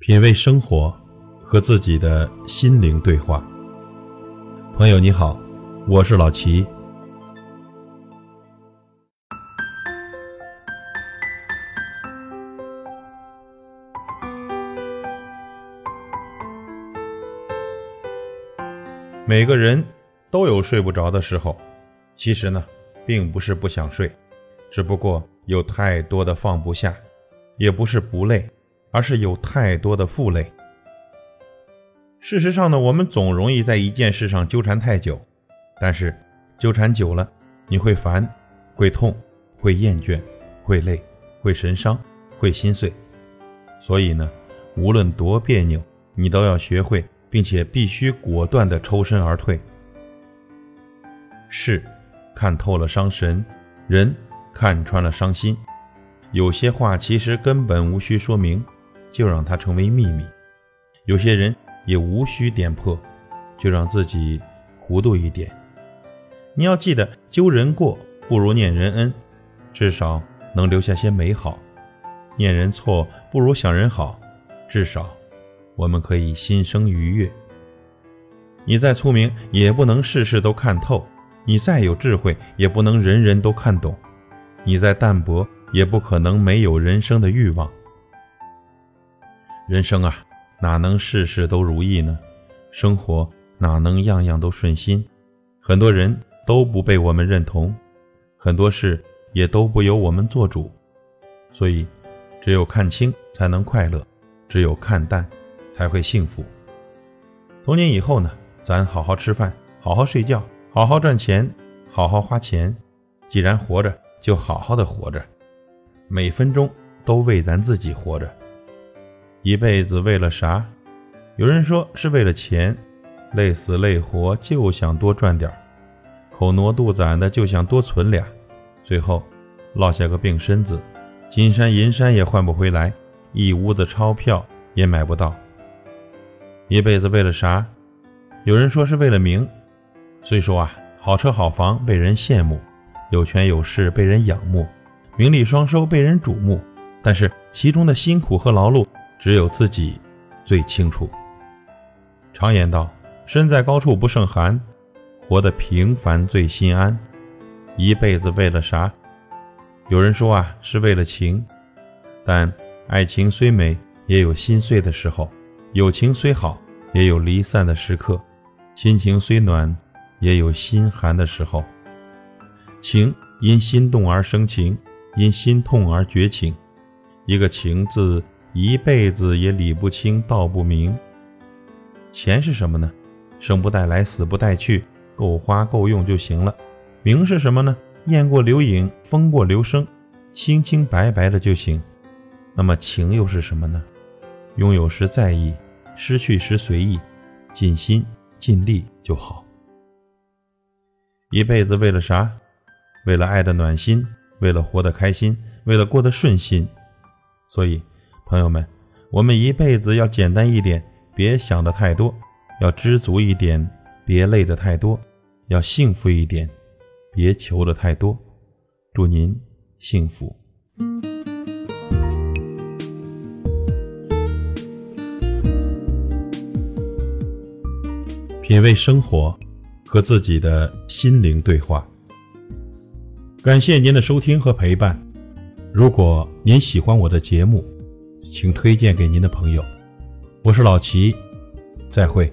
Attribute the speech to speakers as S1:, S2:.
S1: 品味生活，和自己的心灵对话。朋友你好，我是老齐。每个人都有睡不着的时候，其实呢，并不是不想睡，只不过有太多的放不下，也不是不累。而是有太多的负累。事实上呢，我们总容易在一件事上纠缠太久，但是纠缠久了，你会烦，会痛，会厌倦，会累，会神伤，会心碎。所以呢，无论多别扭，你都要学会，并且必须果断地抽身而退。事看透了伤神，人看穿了伤心。有些话其实根本无需说明。就让它成为秘密，有些人也无需点破，就让自己糊涂一点。你要记得，揪人过不如念人恩，至少能留下些美好；念人错不如想人好，至少我们可以心生愉悦。你再聪明，也不能事事都看透；你再有智慧，也不能人人都看懂；你再淡泊，也不可能没有人生的欲望。人生啊，哪能事事都如意呢？生活哪能样样都顺心？很多人都不被我们认同，很多事也都不由我们做主。所以，只有看清才能快乐，只有看淡才会幸福。从今以后呢，咱好好吃饭，好好睡觉，好好赚钱，好好花钱。既然活着，就好好的活着，每分钟都为咱自己活着。一辈子为了啥？有人说是为了钱，累死累活就想多赚点儿口挪肚攒的就想多存俩，最后落下个病身子，金山银山也换不回来，一屋子钞票也买不到。一辈子为了啥？有人说是为了名，虽说啊，好车好房被人羡慕，有权有势被人仰慕，名利双收被人瞩目，但是其中的辛苦和劳碌。只有自己最清楚。常言道：“身在高处不胜寒，活得平凡最心安。”一辈子为了啥？有人说啊，是为了情。但爱情虽美，也有心碎的时候；友情虽好，也有离散的时刻；亲情虽暖，也有心寒的时候。情因心动而生情，因心痛而绝情。一个情字。一辈子也理不清道不明。钱是什么呢？生不带来，死不带去，够花够用就行了。名是什么呢？雁过留影，风过留声，清清白白的就行。那么情又是什么呢？拥有时在意，失去时随意，尽心尽力就好。一辈子为了啥？为了爱的暖心，为了活得开心，为了过得顺心。所以。朋友们，我们一辈子要简单一点，别想的太多；要知足一点，别累的太多；要幸福一点，别求的太多。祝您幸福。品味生活，和自己的心灵对话。感谢您的收听和陪伴。如果您喜欢我的节目，请推荐给您的朋友，我是老齐，再会。